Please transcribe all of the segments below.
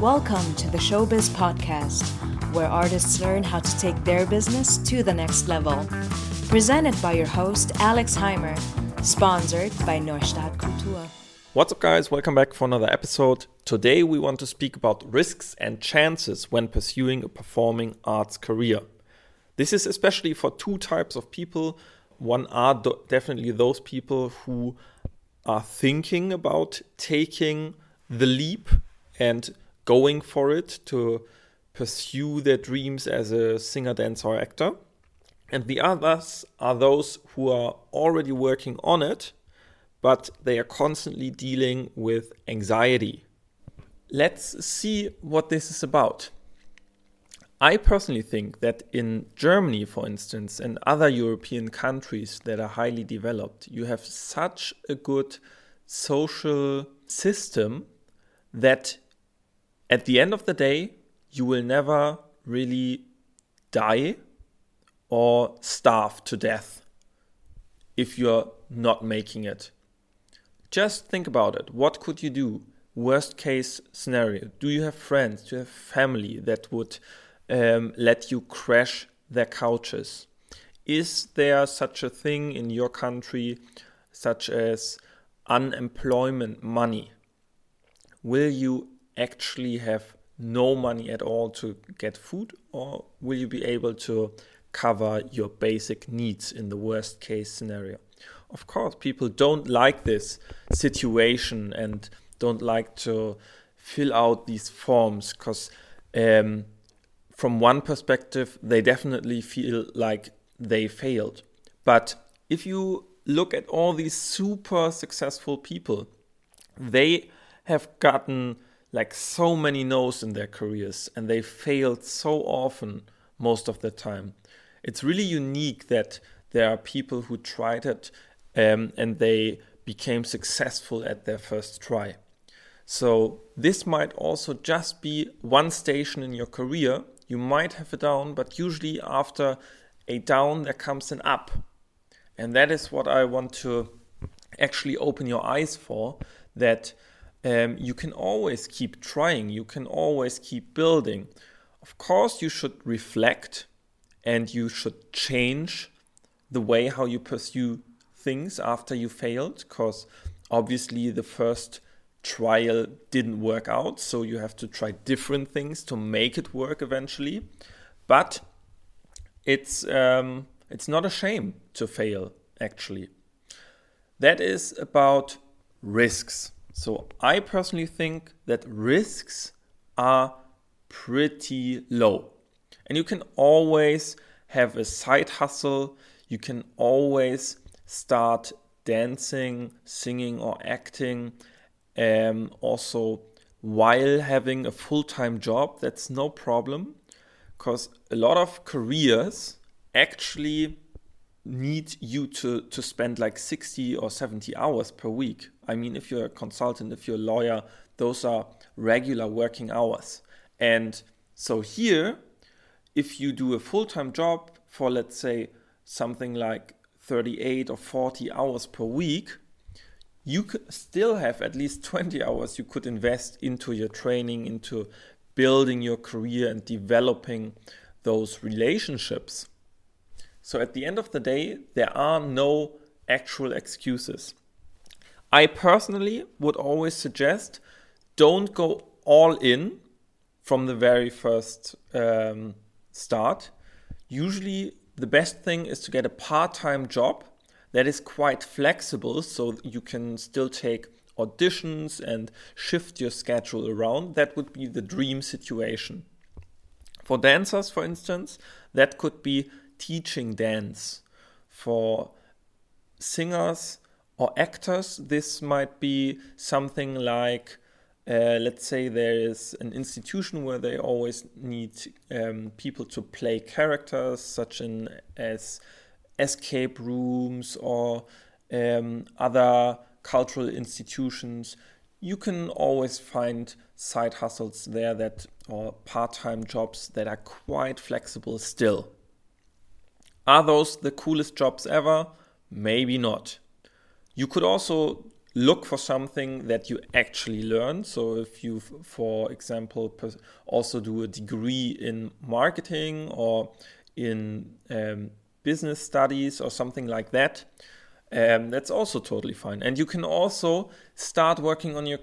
Welcome to the Showbiz Podcast, where artists learn how to take their business to the next level. Presented by your host, Alex Heimer, sponsored by Neustadt Kultur. What's up, guys? Welcome back for another episode. Today, we want to speak about risks and chances when pursuing a performing arts career. This is especially for two types of people. One are do- definitely those people who are thinking about taking the leap and going for it to pursue their dreams as a singer, dancer, or actor. And the others are those who are already working on it, but they are constantly dealing with anxiety. Let's see what this is about. I personally think that in Germany, for instance, and other European countries that are highly developed, you have such a good social system that at the end of the day, you will never really die or starve to death if you're not making it. Just think about it. What could you do? Worst case scenario. Do you have friends? Do you have family that would um, let you crash their couches? Is there such a thing in your country, such as unemployment money? Will you actually have no money at all to get food, or will you be able to cover your basic needs in the worst case scenario? Of course, people don't like this situation and don't like to fill out these forms because um, from one perspective, they definitely feel like they failed. But if you look at all these super successful people, they have gotten like so many no's in their careers and they failed so often most of the time. It's really unique that there are people who tried it um, and they became successful at their first try. So, this might also just be one station in your career you might have a down, but usually after a down, there comes an up. And that is what I want to actually open your eyes for that um, you can always keep trying, you can always keep building. Of course, you should reflect and you should change the way how you pursue things after you failed, because obviously the first trial didn't work out, so you have to try different things to make it work eventually. But it's um, it's not a shame to fail actually. That is about risks. So I personally think that risks are pretty low. And you can always have a side hustle. You can always start dancing, singing, or acting um, also while having a full-time job that's no problem because a lot of careers actually need you to to spend like 60 or 70 hours per week i mean if you're a consultant if you're a lawyer those are regular working hours and so here if you do a full-time job for let's say something like 38 or 40 hours per week you could still have at least 20 hours you could invest into your training, into building your career and developing those relationships. So at the end of the day, there are no actual excuses. I personally would always suggest don't go all in from the very first um, start. Usually, the best thing is to get a part time job that is quite flexible so you can still take auditions and shift your schedule around. That would be the dream situation. For dancers, for instance, that could be teaching dance. For singers or actors, this might be something like uh, let's say there is an institution where they always need um, people to play characters, such in, as escape rooms or um, other cultural institutions, you can always find side hustles there that or part-time jobs that are quite flexible still. Are those the coolest jobs ever? Maybe not. You could also look for something that you actually learn. So if you, for example, also do a degree in marketing or in um, business studies or something like that, um, that's also totally fine. And you can also start working on your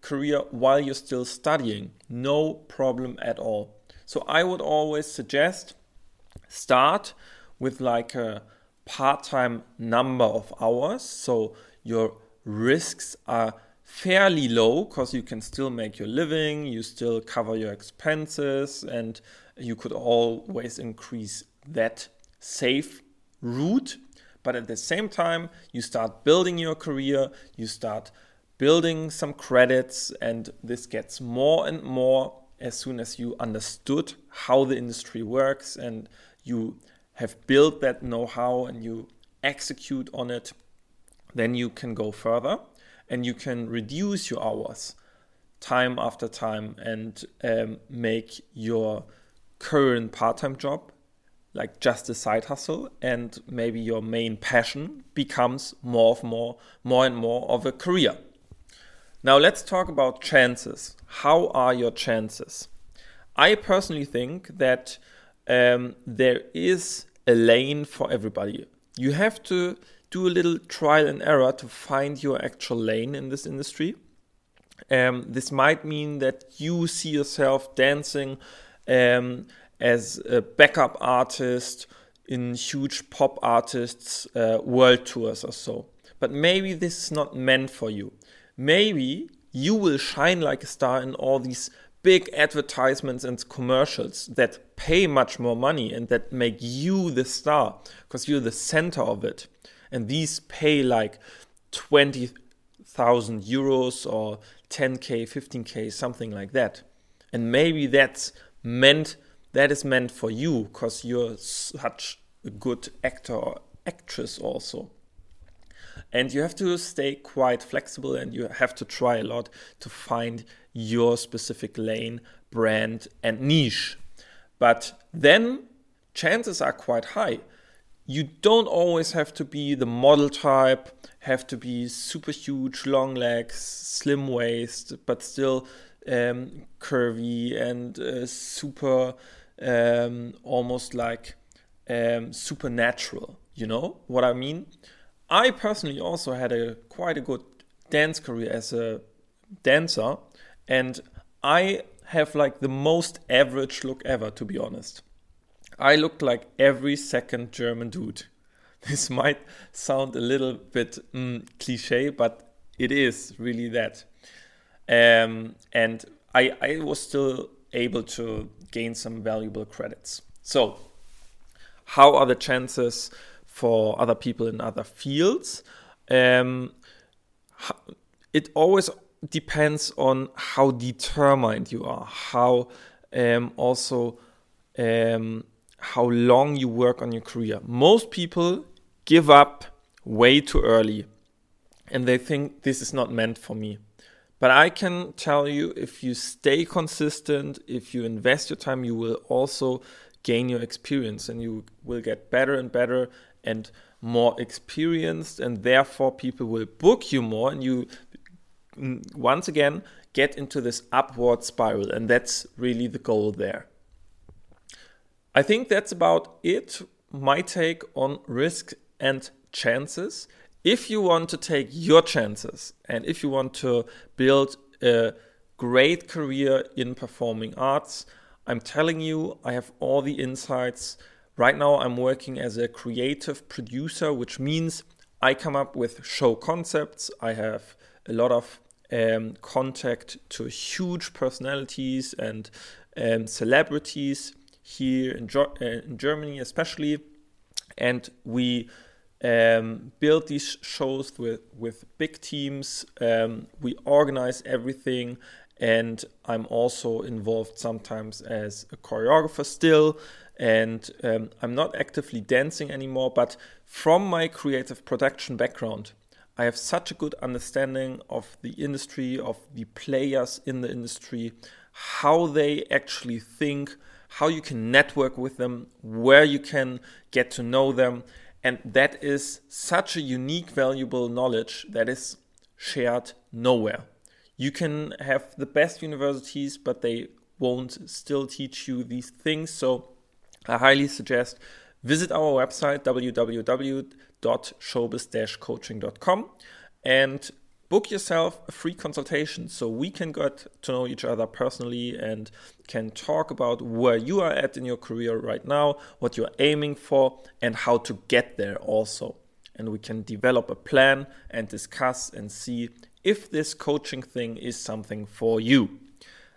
career while you're still studying. No problem at all. So I would always suggest start with like a part time number of hours. So your risks are fairly low because you can still make your living, you still cover your expenses, and you could always increase that safe route. But at the same time, you start building your career, you start building some credits, and this gets more and more as soon as you understood how the industry works and you have built that know how and you execute on it then you can go further and you can reduce your hours time after time and um, make your current part-time job like just a side hustle and maybe your main passion becomes more of more more and more of a career. Now let's talk about chances. How are your chances? I personally think that um, there is a lane for everybody you have to do a little trial and error to find your actual lane in this industry. Um, this might mean that you see yourself dancing um, as a backup artist in huge pop artists' uh, world tours or so. But maybe this is not meant for you. Maybe you will shine like a star in all these big advertisements and commercials that pay much more money and that make you the star because you're the center of it and these pay like 20,000 euros or 10k, 15k, something like that. And maybe that's meant that is meant for you because you're such a good actor or actress also. And you have to stay quite flexible and you have to try a lot to find your specific lane, brand, and niche. But then chances are quite high you don't always have to be the model type, have to be super huge, long legs, slim waist, but still um, curvy and uh, super, um, almost like um, supernatural. You know what I mean? I personally also had a quite a good dance career as a dancer, and I have like the most average look ever, to be honest. I looked like every second German dude. This might sound a little bit mm, cliche, but it is really that. Um, and I, I was still able to gain some valuable credits. So, how are the chances for other people in other fields? Um, it always depends on how determined you are, how um, also um, how long you work on your career. Most people give up way too early and they think this is not meant for me. But I can tell you if you stay consistent, if you invest your time, you will also gain your experience and you will get better and better and more experienced and therefore people will book you more and you once again get into this upward spiral and that's really the goal there. I think that's about it. My take on risk and chances. If you want to take your chances and if you want to build a great career in performing arts, I'm telling you, I have all the insights. Right now, I'm working as a creative producer, which means I come up with show concepts. I have a lot of um, contact to huge personalities and um, celebrities here in, uh, in Germany, especially. And we um, build these shows with, with big teams. Um, we organize everything. And I'm also involved sometimes as a choreographer still. And um, I'm not actively dancing anymore, but from my creative production background, I have such a good understanding of the industry, of the players in the industry, how they actually think, how you can network with them, where you can get to know them. And that is such a unique, valuable knowledge that is shared nowhere. You can have the best universities, but they won't still teach you these things. So I highly suggest visit our website www.showbiz-coaching.com and book yourself a free consultation so we can get to know each other personally and can talk about where you are at in your career right now, what you're aiming for, and how to get there also. And we can develop a plan and discuss and see if this coaching thing is something for you.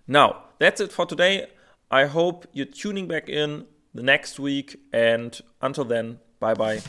Now, that's it for today. I hope you're tuning back in the next week, and until then, bye bye.